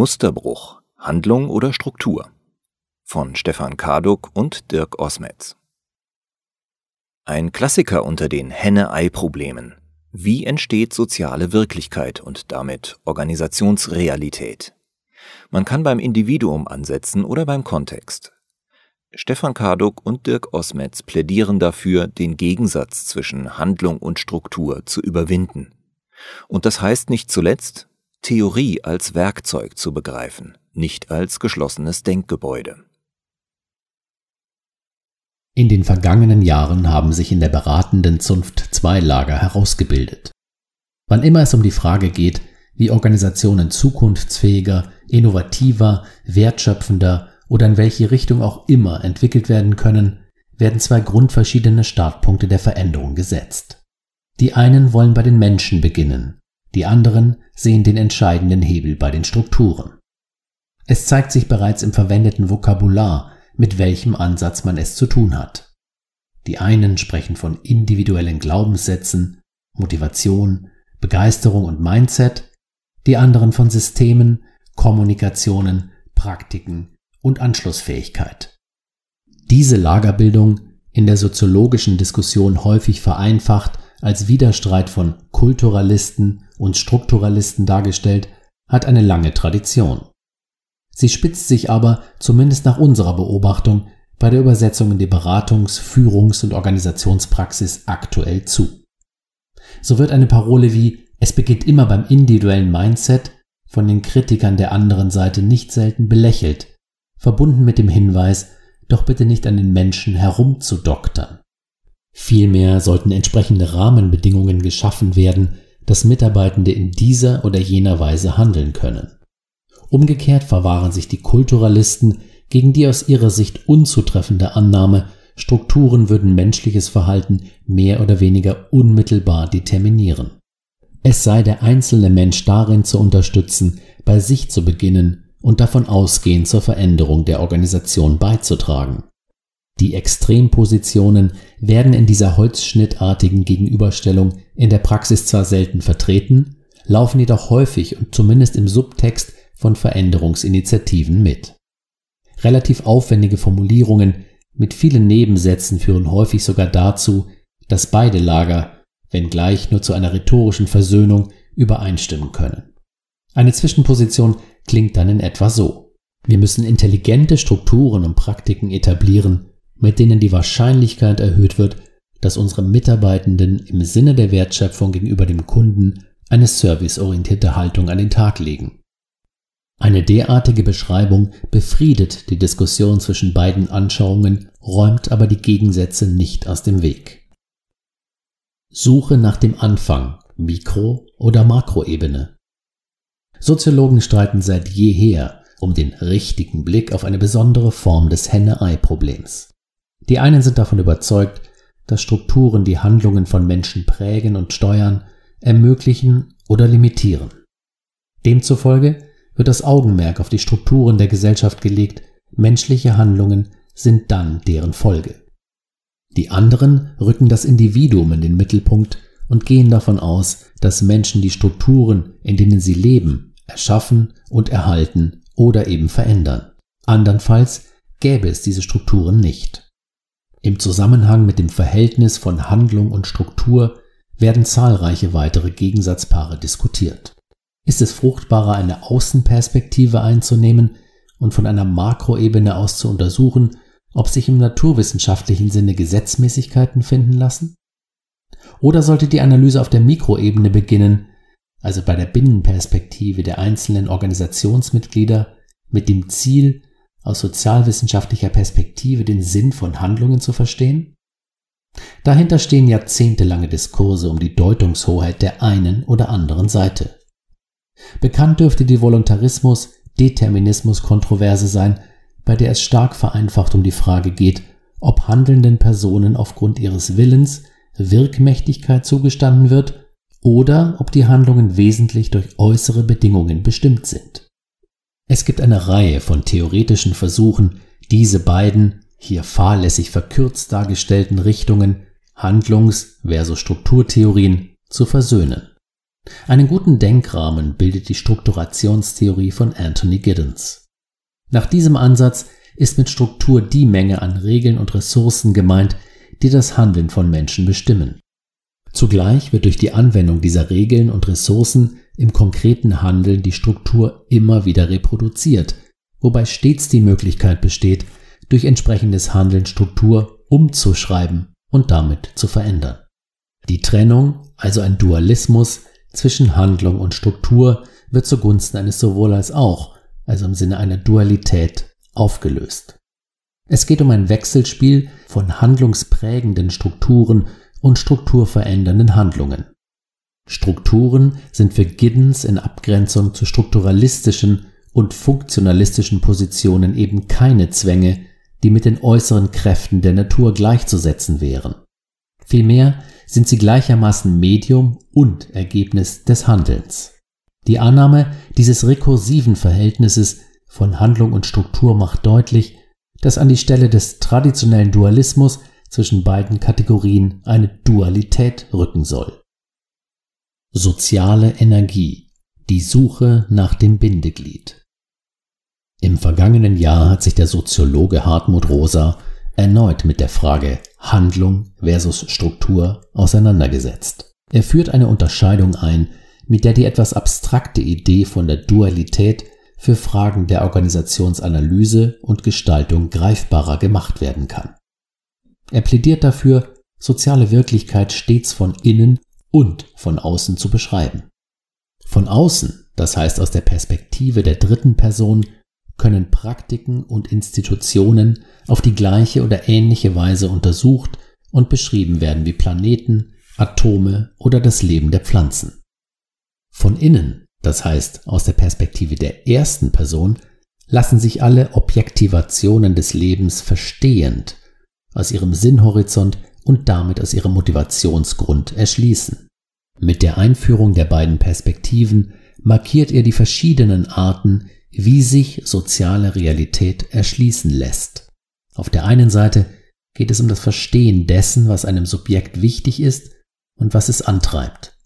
Musterbruch, Handlung oder Struktur von Stefan Karduk und Dirk Osmetz. Ein Klassiker unter den Henne-Ei-Problemen. Wie entsteht soziale Wirklichkeit und damit Organisationsrealität? Man kann beim Individuum ansetzen oder beim Kontext. Stefan Karduk und Dirk Osmetz plädieren dafür, den Gegensatz zwischen Handlung und Struktur zu überwinden. Und das heißt nicht zuletzt, Theorie als Werkzeug zu begreifen, nicht als geschlossenes Denkgebäude. In den vergangenen Jahren haben sich in der beratenden Zunft zwei Lager herausgebildet. Wann immer es um die Frage geht, wie Organisationen zukunftsfähiger, innovativer, wertschöpfender oder in welche Richtung auch immer entwickelt werden können, werden zwei grundverschiedene Startpunkte der Veränderung gesetzt. Die einen wollen bei den Menschen beginnen, die anderen sehen den entscheidenden Hebel bei den Strukturen. Es zeigt sich bereits im verwendeten Vokabular, mit welchem Ansatz man es zu tun hat. Die einen sprechen von individuellen Glaubenssätzen, Motivation, Begeisterung und Mindset, die anderen von Systemen, Kommunikationen, Praktiken und Anschlussfähigkeit. Diese Lagerbildung, in der soziologischen Diskussion häufig vereinfacht als Widerstreit von Kulturalisten und Strukturalisten dargestellt, hat eine lange Tradition. Sie spitzt sich aber, zumindest nach unserer Beobachtung, bei der Übersetzung in die Beratungs-, Führungs- und Organisationspraxis aktuell zu. So wird eine Parole wie es beginnt immer beim individuellen Mindset von den Kritikern der anderen Seite nicht selten belächelt, verbunden mit dem Hinweis, doch bitte nicht an den Menschen herumzudoktern. Vielmehr sollten entsprechende Rahmenbedingungen geschaffen werden, dass Mitarbeitende in dieser oder jener Weise handeln können. Umgekehrt verwahren sich die Kulturalisten gegen die aus ihrer Sicht unzutreffende Annahme, Strukturen würden menschliches Verhalten mehr oder weniger unmittelbar determinieren. Es sei der einzelne Mensch darin zu unterstützen, bei sich zu beginnen und davon ausgehend zur Veränderung der Organisation beizutragen. Die Extrempositionen werden in dieser holzschnittartigen Gegenüberstellung in der Praxis zwar selten vertreten, laufen jedoch häufig und zumindest im Subtext von Veränderungsinitiativen mit. Relativ aufwendige Formulierungen mit vielen Nebensätzen führen häufig sogar dazu, dass beide Lager, wenngleich nur zu einer rhetorischen Versöhnung, übereinstimmen können. Eine Zwischenposition klingt dann in etwa so. Wir müssen intelligente Strukturen und Praktiken etablieren, mit denen die Wahrscheinlichkeit erhöht wird, dass unsere Mitarbeitenden im Sinne der Wertschöpfung gegenüber dem Kunden eine serviceorientierte Haltung an den Tag legen. Eine derartige Beschreibung befriedet die Diskussion zwischen beiden Anschauungen, räumt aber die Gegensätze nicht aus dem Weg. Suche nach dem Anfang, Mikro- oder Makroebene. Soziologen streiten seit jeher um den richtigen Blick auf eine besondere Form des Henne-Ei-Problems. Die einen sind davon überzeugt, dass Strukturen die Handlungen von Menschen prägen und steuern, ermöglichen oder limitieren. Demzufolge wird das Augenmerk auf die Strukturen der Gesellschaft gelegt, menschliche Handlungen sind dann deren Folge. Die anderen rücken das Individuum in den Mittelpunkt und gehen davon aus, dass Menschen die Strukturen, in denen sie leben, erschaffen und erhalten oder eben verändern. Andernfalls gäbe es diese Strukturen nicht. Im Zusammenhang mit dem Verhältnis von Handlung und Struktur werden zahlreiche weitere Gegensatzpaare diskutiert. Ist es fruchtbarer, eine Außenperspektive einzunehmen und von einer Makroebene aus zu untersuchen, ob sich im naturwissenschaftlichen Sinne Gesetzmäßigkeiten finden lassen? Oder sollte die Analyse auf der Mikroebene beginnen, also bei der Binnenperspektive der einzelnen Organisationsmitglieder, mit dem Ziel, aus sozialwissenschaftlicher Perspektive den Sinn von Handlungen zu verstehen? Dahinter stehen jahrzehntelange Diskurse um die Deutungshoheit der einen oder anderen Seite. Bekannt dürfte die Voluntarismus-Determinismus-Kontroverse sein, bei der es stark vereinfacht um die Frage geht, ob handelnden Personen aufgrund ihres Willens Wirkmächtigkeit zugestanden wird oder ob die Handlungen wesentlich durch äußere Bedingungen bestimmt sind. Es gibt eine Reihe von theoretischen Versuchen, diese beiden, hier fahrlässig verkürzt dargestellten Richtungen, Handlungs- versus Strukturtheorien, zu versöhnen. Einen guten Denkrahmen bildet die Strukturationstheorie von Anthony Giddens. Nach diesem Ansatz ist mit Struktur die Menge an Regeln und Ressourcen gemeint, die das Handeln von Menschen bestimmen. Zugleich wird durch die Anwendung dieser Regeln und Ressourcen im konkreten Handeln die Struktur immer wieder reproduziert, wobei stets die Möglichkeit besteht, durch entsprechendes Handeln Struktur umzuschreiben und damit zu verändern. Die Trennung, also ein Dualismus zwischen Handlung und Struktur, wird zugunsten eines sowohl als auch, also im Sinne einer Dualität, aufgelöst. Es geht um ein Wechselspiel von handlungsprägenden Strukturen und strukturverändernden Handlungen. Strukturen sind für Giddens in Abgrenzung zu strukturalistischen und funktionalistischen Positionen eben keine Zwänge, die mit den äußeren Kräften der Natur gleichzusetzen wären. Vielmehr sind sie gleichermaßen Medium und Ergebnis des Handelns. Die Annahme dieses rekursiven Verhältnisses von Handlung und Struktur macht deutlich, dass an die Stelle des traditionellen Dualismus zwischen beiden Kategorien eine Dualität rücken soll. Soziale Energie. Die Suche nach dem Bindeglied. Im vergangenen Jahr hat sich der Soziologe Hartmut Rosa erneut mit der Frage Handlung versus Struktur auseinandergesetzt. Er führt eine Unterscheidung ein, mit der die etwas abstrakte Idee von der Dualität für Fragen der Organisationsanalyse und Gestaltung greifbarer gemacht werden kann. Er plädiert dafür, soziale Wirklichkeit stets von innen und von außen zu beschreiben. Von außen, das heißt aus der Perspektive der dritten Person, können Praktiken und Institutionen auf die gleiche oder ähnliche Weise untersucht und beschrieben werden wie Planeten, Atome oder das Leben der Pflanzen. Von innen, das heißt aus der Perspektive der ersten Person, lassen sich alle Objektivationen des Lebens verstehend aus ihrem Sinnhorizont und damit aus ihrem Motivationsgrund erschließen. Mit der Einführung der beiden Perspektiven markiert er die verschiedenen Arten, wie sich soziale Realität erschließen lässt. Auf der einen Seite geht es um das Verstehen dessen, was einem Subjekt wichtig ist und was es antreibt.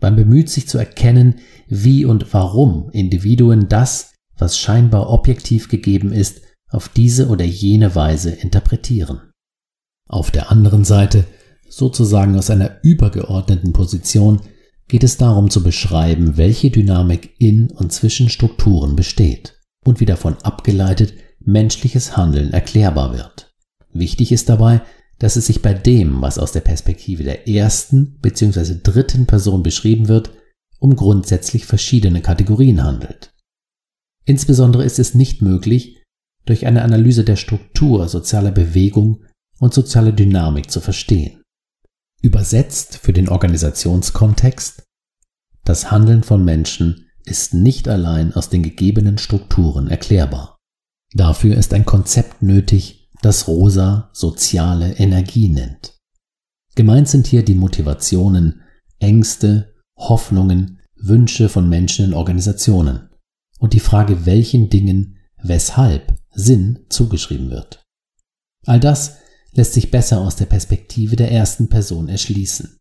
Man bemüht sich zu erkennen, wie und warum Individuen das, was scheinbar objektiv gegeben ist, auf diese oder jene Weise interpretieren. Auf der anderen Seite, sozusagen aus einer übergeordneten Position, geht es darum zu beschreiben, welche Dynamik in und zwischen Strukturen besteht und wie davon abgeleitet menschliches Handeln erklärbar wird. Wichtig ist dabei, dass es sich bei dem, was aus der Perspektive der ersten bzw. dritten Person beschrieben wird, um grundsätzlich verschiedene Kategorien handelt. Insbesondere ist es nicht möglich, durch eine Analyse der Struktur sozialer Bewegung und soziale Dynamik zu verstehen. Übersetzt für den Organisationskontext, das Handeln von Menschen ist nicht allein aus den gegebenen Strukturen erklärbar. Dafür ist ein Konzept nötig, das Rosa soziale Energie nennt. Gemeint sind hier die Motivationen, Ängste, Hoffnungen, Wünsche von Menschen in Organisationen und die Frage, welchen Dingen weshalb Sinn zugeschrieben wird. All das lässt sich besser aus der Perspektive der ersten Person erschließen.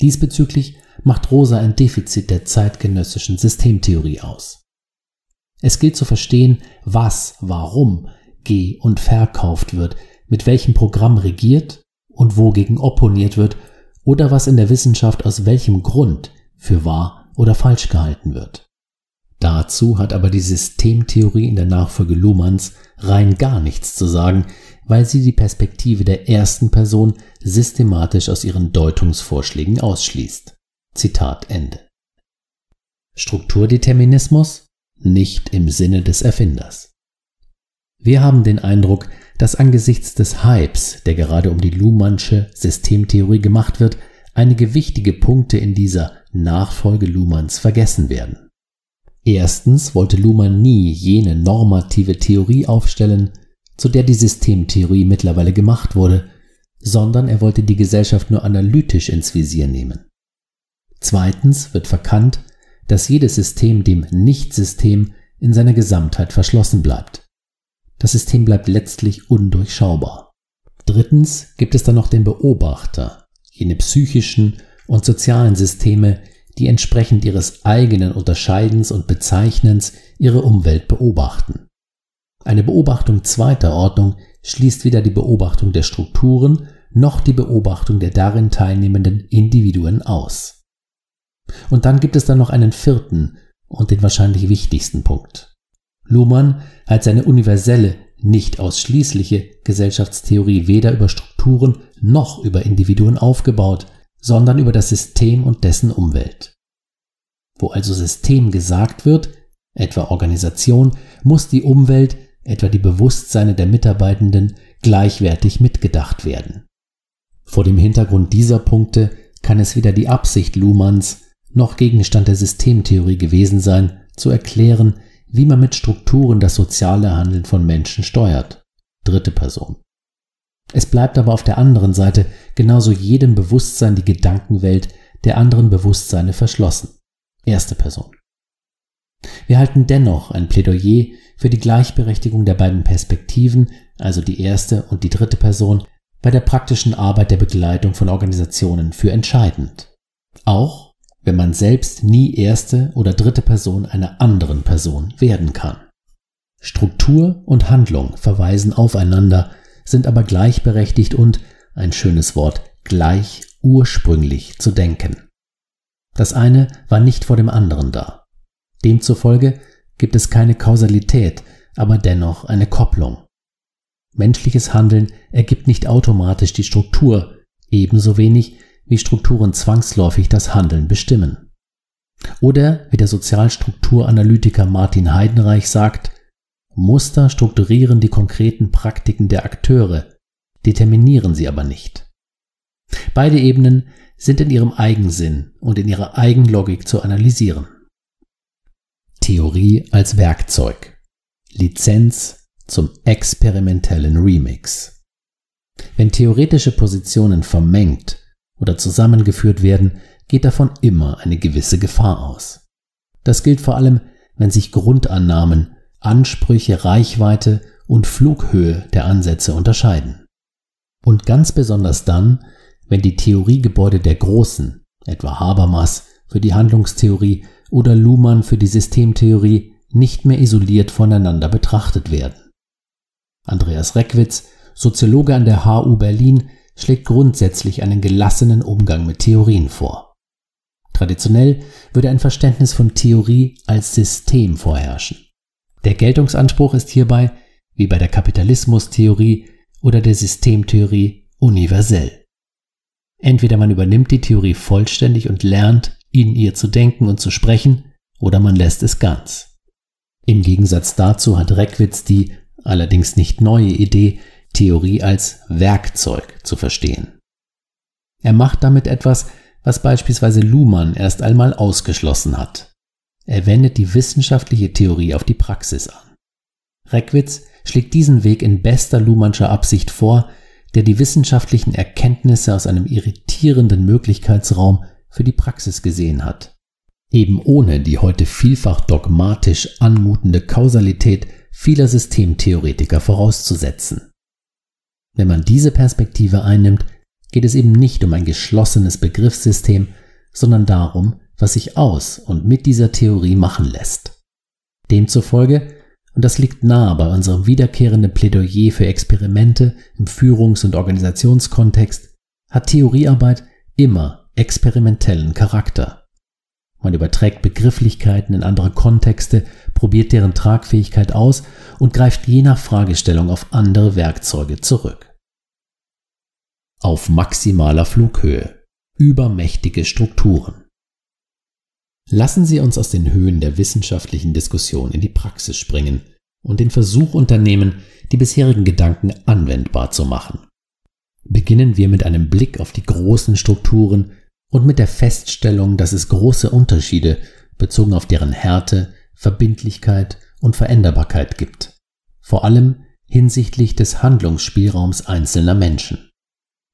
Diesbezüglich macht Rosa ein Defizit der zeitgenössischen Systemtheorie aus. Es gilt zu verstehen, was, warum ge- und verkauft wird, mit welchem Programm regiert und wogegen opponiert wird oder was in der Wissenschaft aus welchem Grund für wahr oder falsch gehalten wird. Dazu hat aber die Systemtheorie in der Nachfolge Luhmanns rein gar nichts zu sagen, weil sie die Perspektive der ersten Person systematisch aus ihren Deutungsvorschlägen ausschließt. Zitat Ende. Strukturdeterminismus nicht im Sinne des Erfinders. Wir haben den Eindruck, dass angesichts des Hypes, der gerade um die Luhmannsche Systemtheorie gemacht wird, einige wichtige Punkte in dieser Nachfolge Luhmanns vergessen werden. Erstens wollte Luhmann nie jene normative Theorie aufstellen, zu der die Systemtheorie mittlerweile gemacht wurde, sondern er wollte die Gesellschaft nur analytisch ins Visier nehmen. Zweitens wird verkannt, dass jedes System dem Nichtsystem in seiner Gesamtheit verschlossen bleibt. Das System bleibt letztlich undurchschaubar. Drittens gibt es dann noch den Beobachter, jene psychischen und sozialen Systeme, die entsprechend ihres eigenen Unterscheidens und Bezeichnens ihre Umwelt beobachten. Eine Beobachtung zweiter Ordnung schließt weder die Beobachtung der Strukturen noch die Beobachtung der darin teilnehmenden Individuen aus. Und dann gibt es dann noch einen vierten und den wahrscheinlich wichtigsten Punkt. Luhmann hat seine universelle, nicht ausschließliche Gesellschaftstheorie weder über Strukturen noch über Individuen aufgebaut, sondern über das System und dessen Umwelt. Wo also System gesagt wird, etwa Organisation, muss die Umwelt, etwa die Bewusstseine der Mitarbeitenden, gleichwertig mitgedacht werden. Vor dem Hintergrund dieser Punkte kann es weder die Absicht Luhmanns noch Gegenstand der Systemtheorie gewesen sein, zu erklären, wie man mit Strukturen das soziale Handeln von Menschen steuert. Dritte Person. Es bleibt aber auf der anderen Seite genauso jedem Bewusstsein die Gedankenwelt der anderen Bewusstseine verschlossen. Erste Person. Wir halten dennoch ein Plädoyer für die Gleichberechtigung der beiden Perspektiven, also die erste und die dritte Person, bei der praktischen Arbeit der Begleitung von Organisationen für entscheidend. Auch wenn man selbst nie erste oder dritte Person einer anderen Person werden kann. Struktur und Handlung verweisen aufeinander, sind aber gleichberechtigt und, ein schönes Wort, gleich ursprünglich zu denken. Das eine war nicht vor dem anderen da. Demzufolge gibt es keine Kausalität, aber dennoch eine Kopplung. Menschliches Handeln ergibt nicht automatisch die Struktur, ebenso wenig wie Strukturen zwangsläufig das Handeln bestimmen. Oder wie der Sozialstrukturanalytiker Martin Heidenreich sagt, Muster strukturieren die konkreten Praktiken der Akteure, determinieren sie aber nicht. Beide Ebenen sind in ihrem Eigensinn und in ihrer Eigenlogik zu analysieren. Theorie als Werkzeug. Lizenz zum experimentellen Remix. Wenn theoretische Positionen vermengt oder zusammengeführt werden, geht davon immer eine gewisse Gefahr aus. Das gilt vor allem, wenn sich Grundannahmen, Ansprüche, Reichweite und Flughöhe der Ansätze unterscheiden. Und ganz besonders dann, wenn die Theoriegebäude der Großen, etwa Habermas für die Handlungstheorie oder Luhmann für die Systemtheorie, nicht mehr isoliert voneinander betrachtet werden. Andreas Reckwitz, Soziologe an der HU Berlin, schlägt grundsätzlich einen gelassenen Umgang mit Theorien vor. Traditionell würde ein Verständnis von Theorie als System vorherrschen. Der Geltungsanspruch ist hierbei, wie bei der Kapitalismustheorie oder der Systemtheorie, universell. Entweder man übernimmt die Theorie vollständig und lernt, in ihr zu denken und zu sprechen, oder man lässt es ganz. Im Gegensatz dazu hat Reckwitz die, allerdings nicht neue Idee, Theorie als Werkzeug zu verstehen. Er macht damit etwas, was beispielsweise Luhmann erst einmal ausgeschlossen hat. Er wendet die wissenschaftliche Theorie auf die Praxis an. Reckwitz schlägt diesen Weg in bester Luhmannscher Absicht vor, der die wissenschaftlichen Erkenntnisse aus einem irritierenden Möglichkeitsraum für die Praxis gesehen hat. Eben ohne die heute vielfach dogmatisch anmutende Kausalität vieler Systemtheoretiker vorauszusetzen. Wenn man diese Perspektive einnimmt, geht es eben nicht um ein geschlossenes Begriffssystem, sondern darum, was sich aus und mit dieser Theorie machen lässt. Demzufolge, und das liegt nahe bei unserem wiederkehrenden Plädoyer für Experimente im Führungs- und Organisationskontext, hat Theoriearbeit immer experimentellen Charakter. Man überträgt Begrifflichkeiten in andere Kontexte, probiert deren Tragfähigkeit aus und greift je nach Fragestellung auf andere Werkzeuge zurück. Auf maximaler Flughöhe. Übermächtige Strukturen. Lassen Sie uns aus den Höhen der wissenschaftlichen Diskussion in die Praxis springen und den Versuch unternehmen, die bisherigen Gedanken anwendbar zu machen. Beginnen wir mit einem Blick auf die großen Strukturen und mit der Feststellung, dass es große Unterschiede bezogen auf deren Härte, Verbindlichkeit und Veränderbarkeit gibt, vor allem hinsichtlich des Handlungsspielraums einzelner Menschen.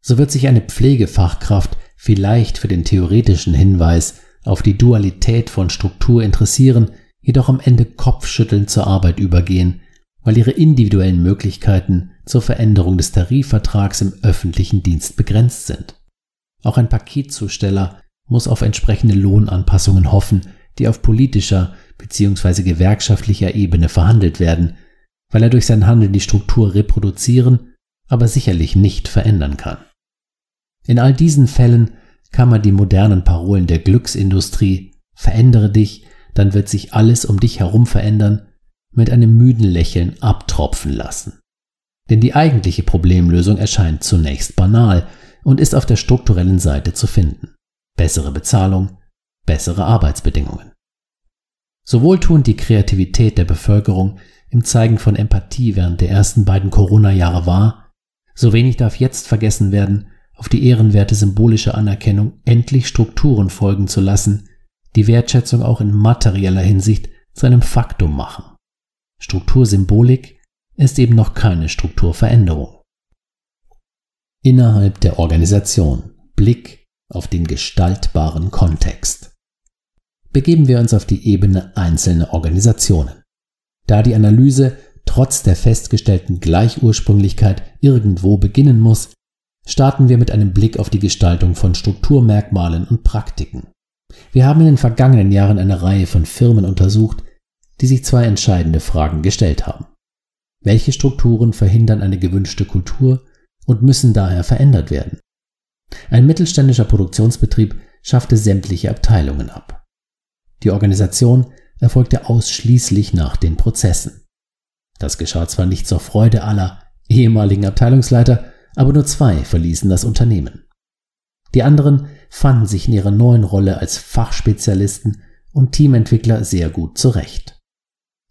So wird sich eine Pflegefachkraft vielleicht für den theoretischen Hinweis auf die Dualität von Struktur interessieren, jedoch am Ende kopfschüttelnd zur Arbeit übergehen, weil ihre individuellen Möglichkeiten zur Veränderung des Tarifvertrags im öffentlichen Dienst begrenzt sind. Auch ein Paketzusteller muss auf entsprechende Lohnanpassungen hoffen, die auf politischer bzw. gewerkschaftlicher Ebene verhandelt werden, weil er durch sein Handeln die Struktur reproduzieren, aber sicherlich nicht verändern kann. In all diesen Fällen kann man die modernen Parolen der Glücksindustrie verändere dich, dann wird sich alles um dich herum verändern, mit einem müden Lächeln abtropfen lassen. Denn die eigentliche Problemlösung erscheint zunächst banal und ist auf der strukturellen Seite zu finden. Bessere Bezahlung, bessere Arbeitsbedingungen. So wohltuend die Kreativität der Bevölkerung im Zeigen von Empathie während der ersten beiden Corona-Jahre war, so wenig darf jetzt vergessen werden, auf die ehrenwerte symbolische Anerkennung endlich Strukturen folgen zu lassen, die Wertschätzung auch in materieller Hinsicht zu einem Faktum machen. Struktursymbolik ist eben noch keine Strukturveränderung. Innerhalb der Organisation Blick auf den gestaltbaren Kontext. Begeben wir uns auf die Ebene einzelner Organisationen. Da die Analyse trotz der festgestellten Gleichursprünglichkeit irgendwo beginnen muss, starten wir mit einem Blick auf die Gestaltung von Strukturmerkmalen und Praktiken. Wir haben in den vergangenen Jahren eine Reihe von Firmen untersucht, die sich zwei entscheidende Fragen gestellt haben. Welche Strukturen verhindern eine gewünschte Kultur und müssen daher verändert werden? Ein mittelständischer Produktionsbetrieb schaffte sämtliche Abteilungen ab. Die Organisation erfolgte ausschließlich nach den Prozessen. Das geschah zwar nicht zur Freude aller ehemaligen Abteilungsleiter, aber nur zwei verließen das Unternehmen. Die anderen fanden sich in ihrer neuen Rolle als Fachspezialisten und Teamentwickler sehr gut zurecht.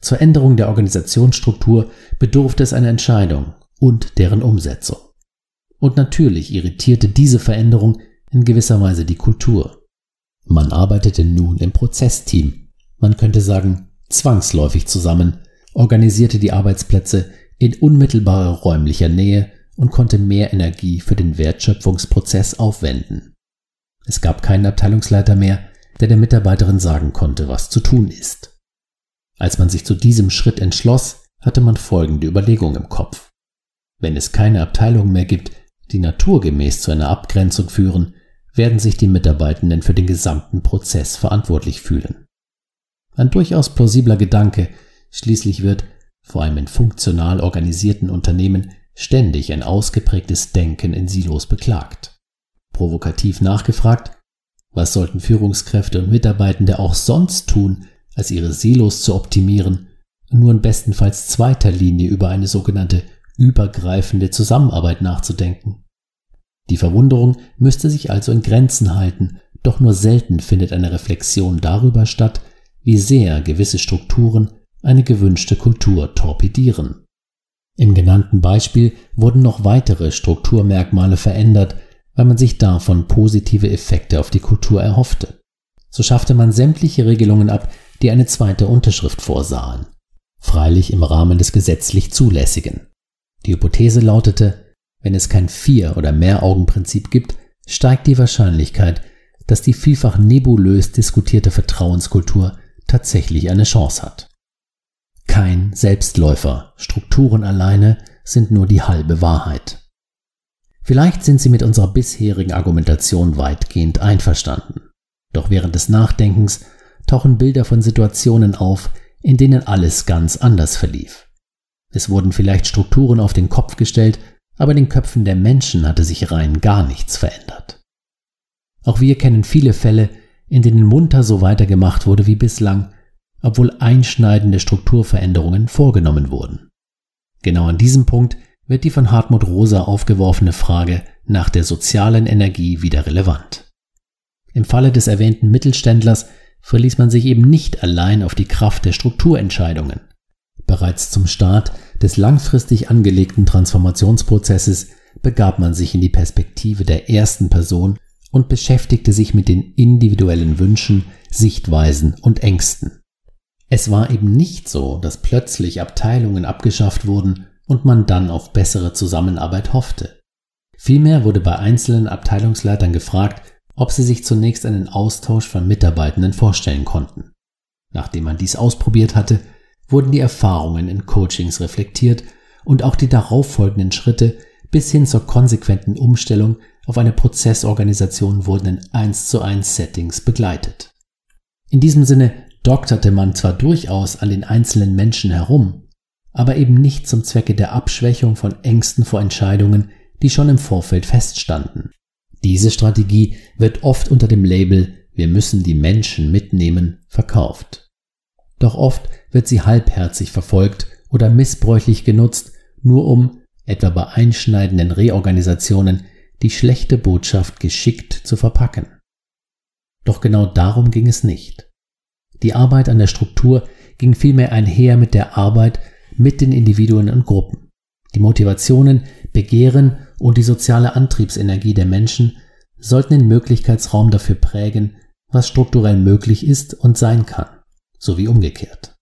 Zur Änderung der Organisationsstruktur bedurfte es einer Entscheidung und deren Umsetzung. Und natürlich irritierte diese Veränderung in gewisser Weise die Kultur. Man arbeitete nun im Prozessteam, man könnte sagen zwangsläufig zusammen, organisierte die Arbeitsplätze in unmittelbarer räumlicher Nähe und konnte mehr Energie für den Wertschöpfungsprozess aufwenden. Es gab keinen Abteilungsleiter mehr, der der Mitarbeiterin sagen konnte, was zu tun ist. Als man sich zu diesem Schritt entschloss, hatte man folgende Überlegung im Kopf. Wenn es keine Abteilungen mehr gibt, die naturgemäß zu einer Abgrenzung führen, werden sich die Mitarbeitenden für den gesamten Prozess verantwortlich fühlen. Ein durchaus plausibler Gedanke, schließlich wird, vor allem in funktional organisierten Unternehmen, ständig ein ausgeprägtes Denken in Silos beklagt. Provokativ nachgefragt, was sollten Führungskräfte und Mitarbeitende auch sonst tun, als ihre Silos zu optimieren nur in bestenfalls zweiter Linie über eine sogenannte übergreifende Zusammenarbeit nachzudenken. Die Verwunderung müsste sich also in Grenzen halten, doch nur selten findet eine Reflexion darüber statt, wie sehr gewisse Strukturen eine gewünschte Kultur torpedieren. Im genannten Beispiel wurden noch weitere Strukturmerkmale verändert, weil man sich davon positive Effekte auf die Kultur erhoffte. So schaffte man sämtliche Regelungen ab, die eine zweite Unterschrift vorsahen. Freilich im Rahmen des gesetzlich Zulässigen. Die Hypothese lautete, wenn es kein Vier- oder Mehraugenprinzip gibt, steigt die Wahrscheinlichkeit, dass die vielfach nebulös diskutierte Vertrauenskultur tatsächlich eine Chance hat. Kein Selbstläufer, Strukturen alleine sind nur die halbe Wahrheit. Vielleicht sind Sie mit unserer bisherigen Argumentation weitgehend einverstanden. Doch während des Nachdenkens tauchen Bilder von Situationen auf, in denen alles ganz anders verlief. Es wurden vielleicht Strukturen auf den Kopf gestellt, aber in den Köpfen der Menschen hatte sich rein gar nichts verändert. Auch wir kennen viele Fälle, in denen munter so weitergemacht wurde wie bislang, obwohl einschneidende Strukturveränderungen vorgenommen wurden. Genau an diesem Punkt wird die von Hartmut Rosa aufgeworfene Frage nach der sozialen Energie wieder relevant. Im Falle des erwähnten Mittelständlers verließ man sich eben nicht allein auf die Kraft der Strukturentscheidungen. Bereits zum Start des langfristig angelegten Transformationsprozesses begab man sich in die Perspektive der ersten Person und beschäftigte sich mit den individuellen Wünschen, Sichtweisen und Ängsten. Es war eben nicht so, dass plötzlich Abteilungen abgeschafft wurden und man dann auf bessere Zusammenarbeit hoffte. Vielmehr wurde bei einzelnen Abteilungsleitern gefragt, ob sie sich zunächst einen Austausch von Mitarbeitenden vorstellen konnten. Nachdem man dies ausprobiert hatte, wurden die Erfahrungen in Coachings reflektiert und auch die darauffolgenden Schritte bis hin zur konsequenten Umstellung auf eine Prozessorganisation wurden in 1 zu 1 Settings begleitet. In diesem Sinne dokterte man zwar durchaus an den einzelnen Menschen herum, aber eben nicht zum Zwecke der Abschwächung von Ängsten vor Entscheidungen, die schon im Vorfeld feststanden. Diese Strategie wird oft unter dem Label Wir müssen die Menschen mitnehmen verkauft. Doch oft wird sie halbherzig verfolgt oder missbräuchlich genutzt, nur um, etwa bei einschneidenden Reorganisationen, die schlechte Botschaft geschickt zu verpacken. Doch genau darum ging es nicht. Die Arbeit an der Struktur ging vielmehr einher mit der Arbeit mit den Individuen und Gruppen. Die Motivationen, Begehren und die soziale Antriebsenergie der Menschen sollten den Möglichkeitsraum dafür prägen, was strukturell möglich ist und sein kann, sowie umgekehrt.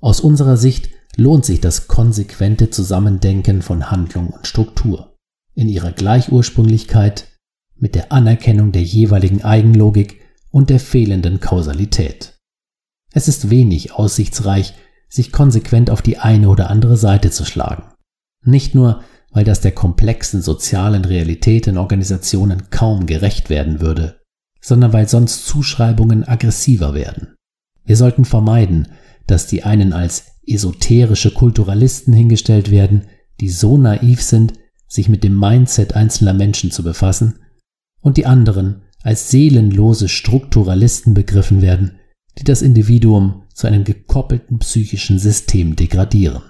Aus unserer Sicht lohnt sich das konsequente Zusammendenken von Handlung und Struktur in ihrer Gleichursprünglichkeit mit der Anerkennung der jeweiligen Eigenlogik und der fehlenden Kausalität. Es ist wenig aussichtsreich, sich konsequent auf die eine oder andere Seite zu schlagen. Nicht nur, weil das der komplexen sozialen Realität in Organisationen kaum gerecht werden würde, sondern weil sonst Zuschreibungen aggressiver werden. Wir sollten vermeiden, dass die einen als esoterische Kulturalisten hingestellt werden, die so naiv sind, sich mit dem Mindset einzelner Menschen zu befassen, und die anderen als seelenlose Strukturalisten begriffen werden, die das Individuum zu einem gekoppelten psychischen System degradieren.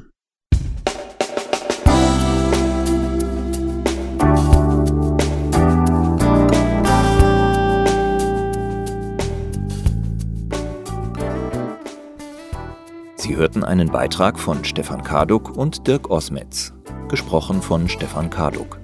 Sie hörten einen Beitrag von Stefan Kaduk und Dirk Osmetz, gesprochen von Stefan Kaduk.